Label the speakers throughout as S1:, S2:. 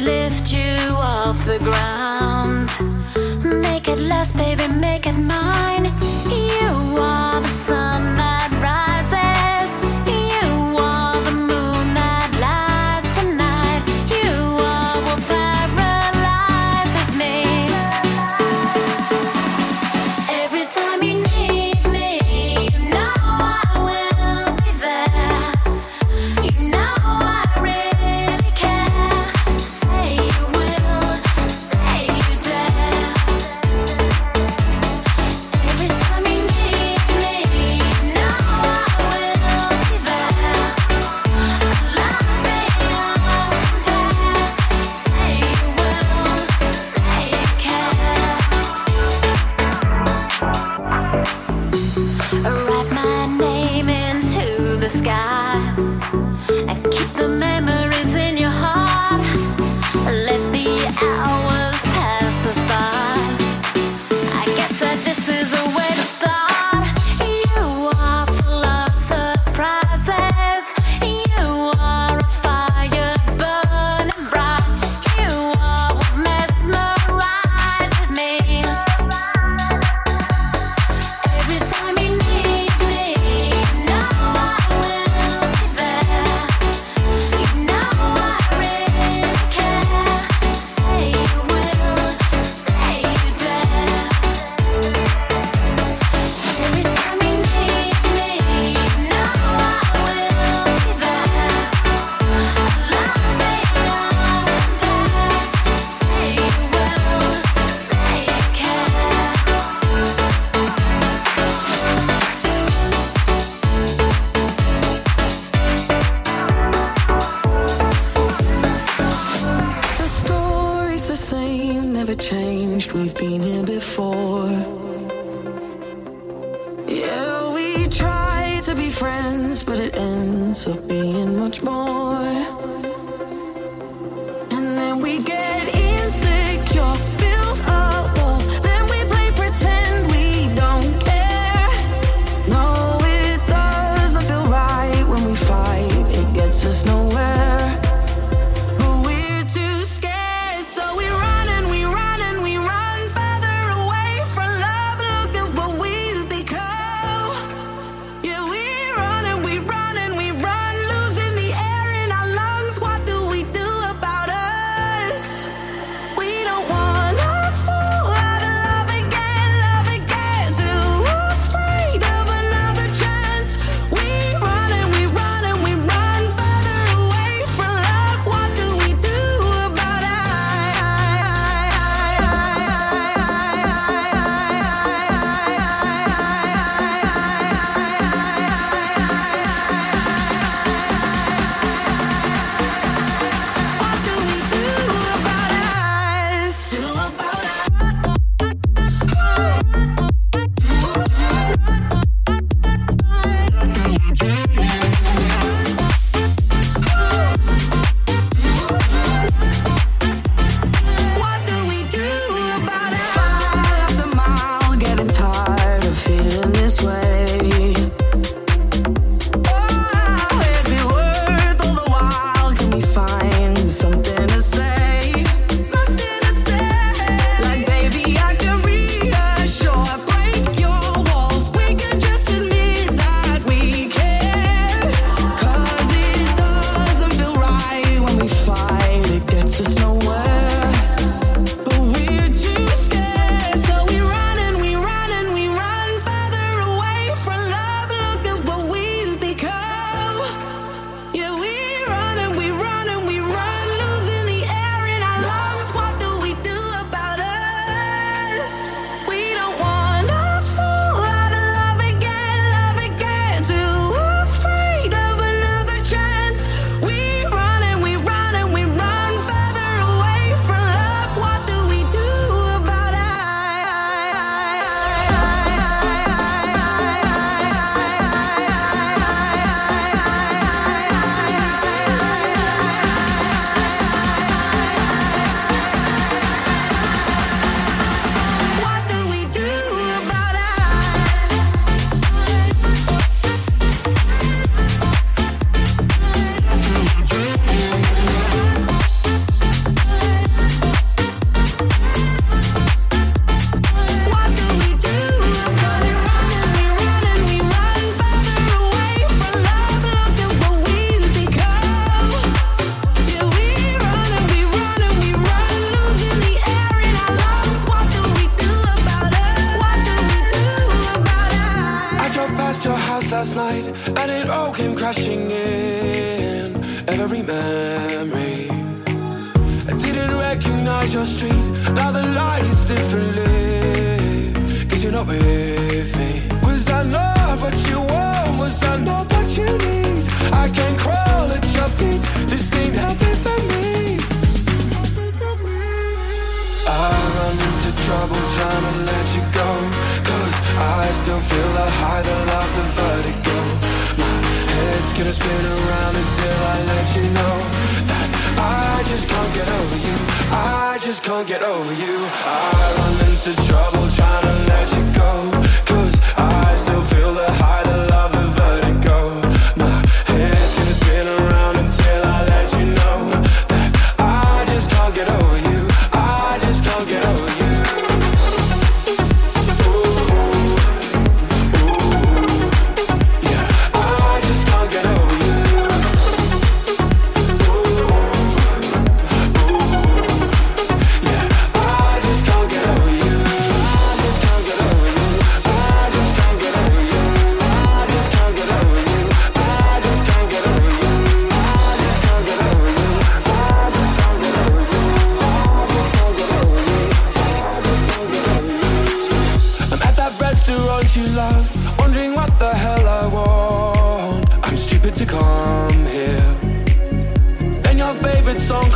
S1: lift you off the ground. Make it last, baby.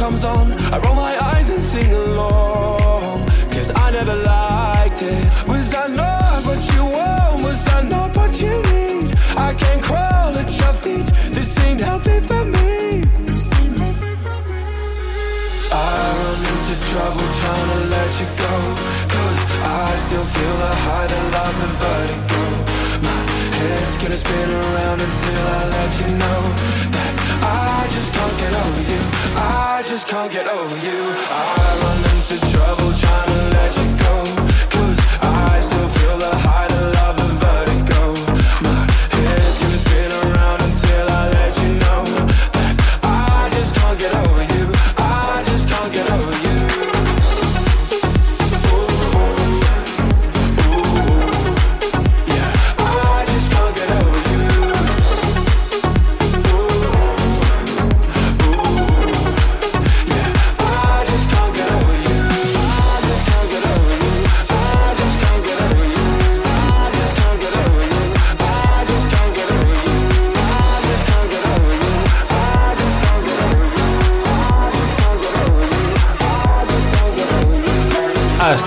S2: comes on, I roll my eyes and sing along. Cause I never liked it. Was I not what you want? Was I not what you need? I can't crawl at your feet. This ain't healthy for me. I run into trouble trying to let you go. Cause I still feel the height of love and vertigo. My head's gonna spin around until I let you know that I just can't get over you. I just can't get over you. I run into trouble trying to let you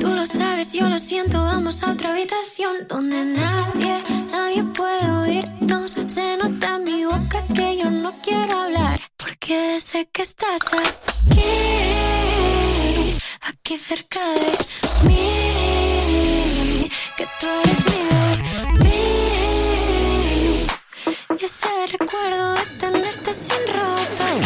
S3: Tú lo sabes, yo lo siento, vamos a otra habitación donde nadie, nadie puede oírnos. Se nota en mi boca que yo no quiero hablar, porque sé que estás aquí, aquí cerca de mí, que tú eres mi bebé. Y ese recuerdo de tenerte sin ropa.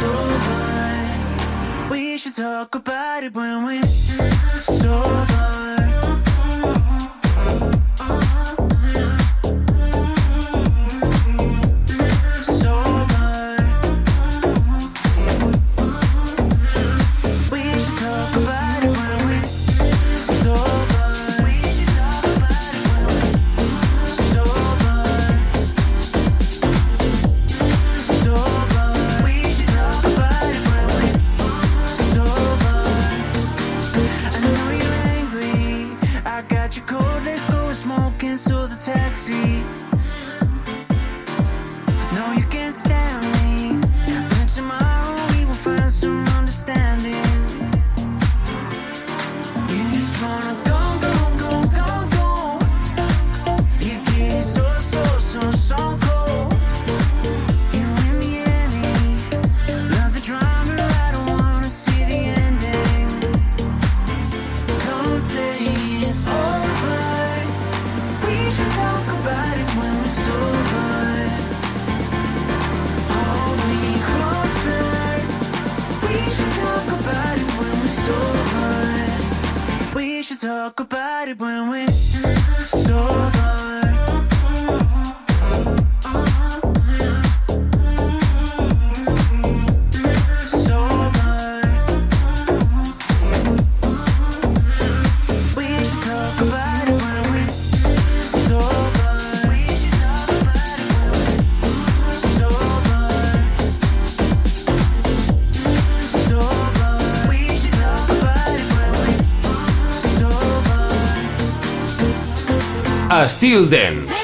S4: sober. We should talk about it when we're sober.
S5: Styl Dance.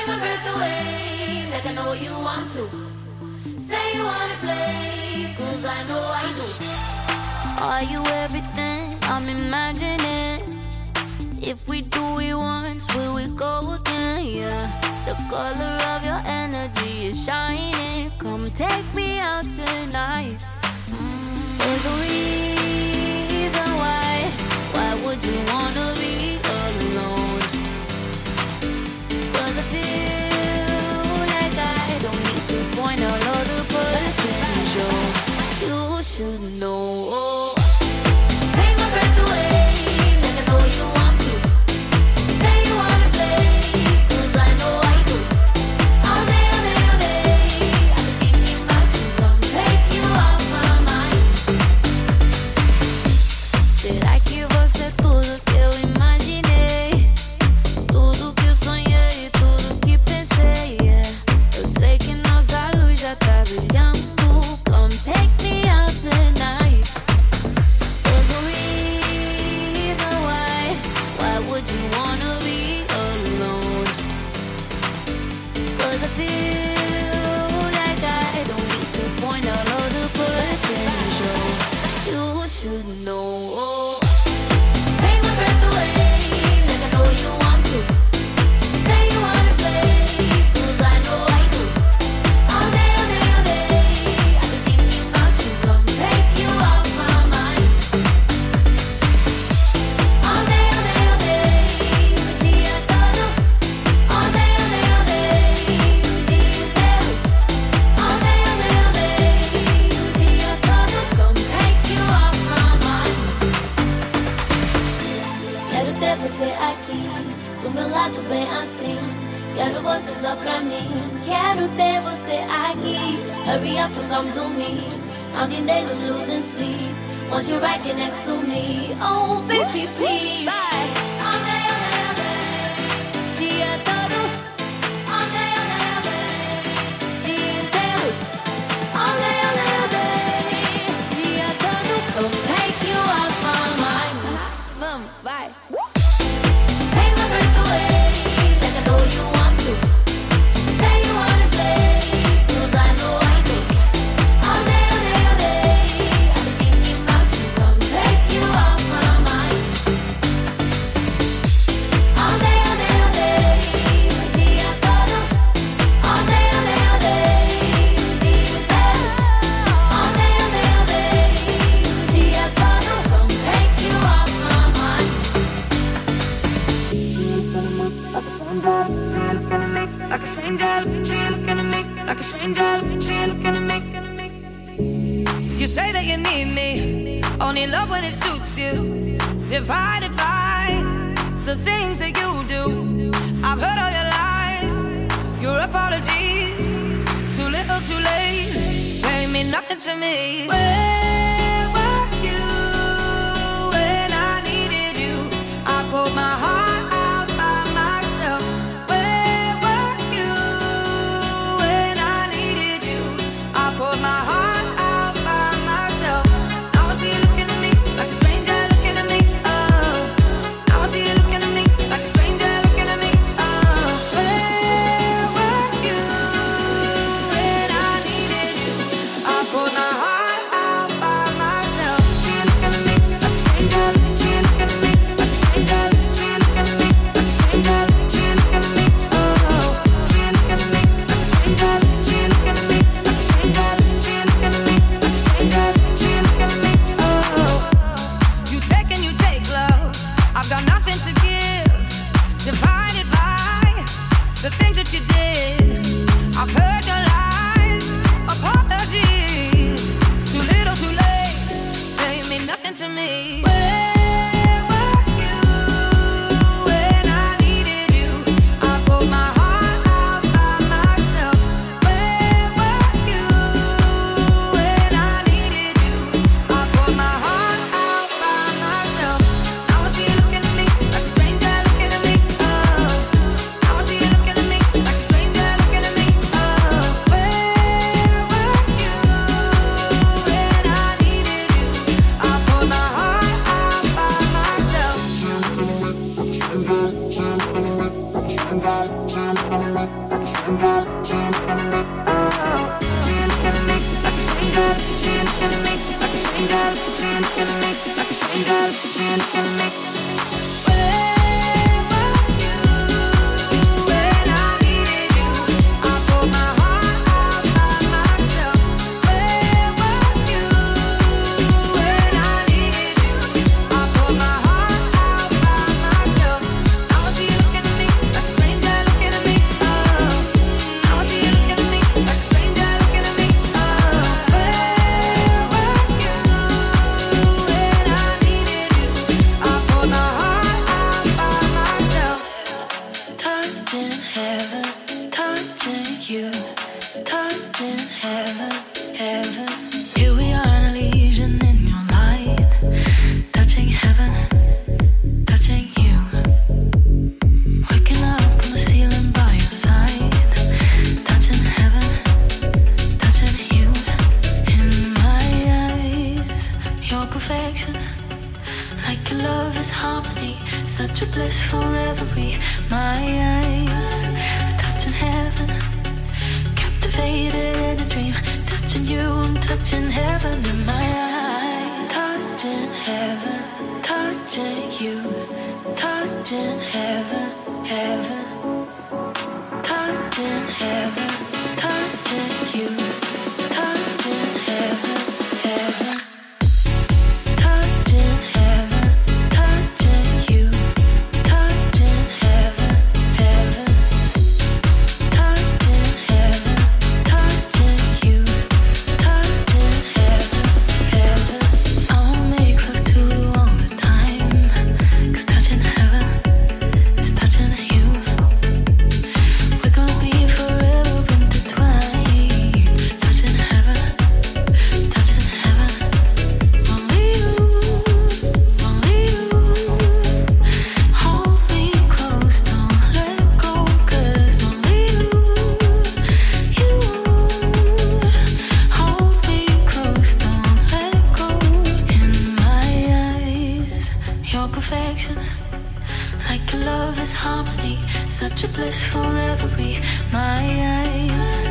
S3: is
S6: harmony, such a blissful reverie. My eyes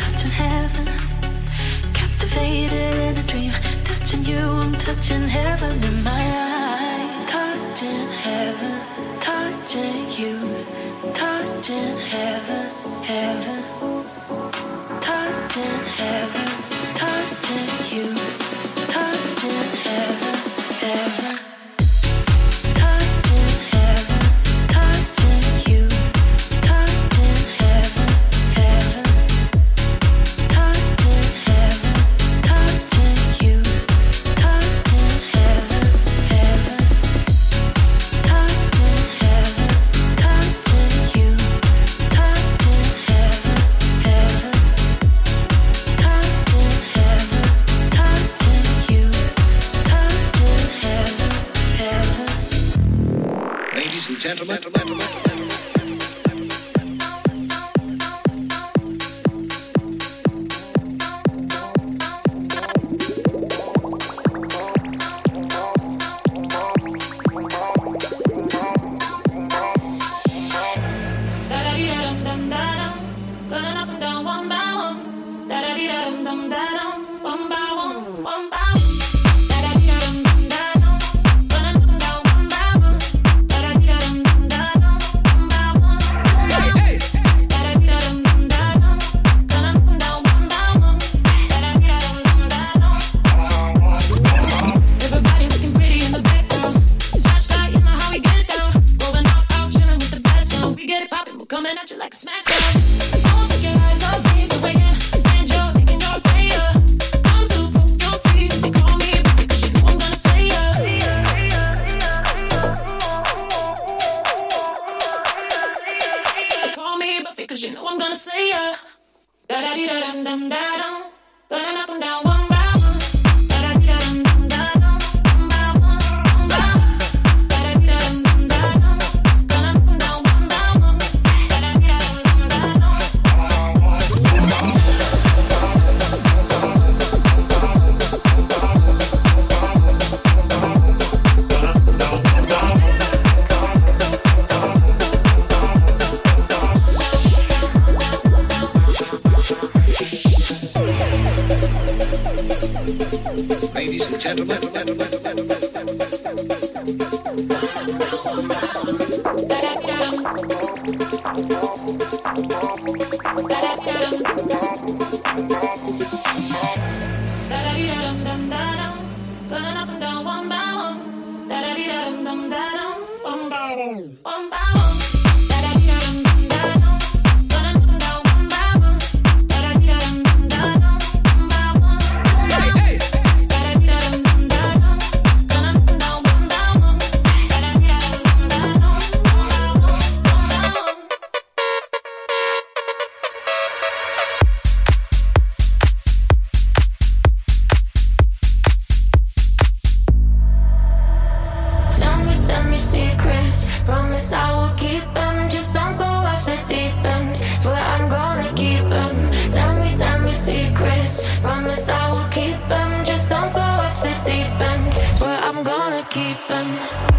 S6: touching heaven, captivated in a dream. Touching you, I'm touching heaven in my eyes. Touching heaven, touching you, touching heaven, heaven, touching heaven. popping, we're
S7: coming at you like a smackdown. Don't take your eyes off the and you're thinking you're too close. They call me you know I'm gonna say ya. Call me cause you know I'm gonna slay ya. Da da da dum dum da dum.
S8: keep them.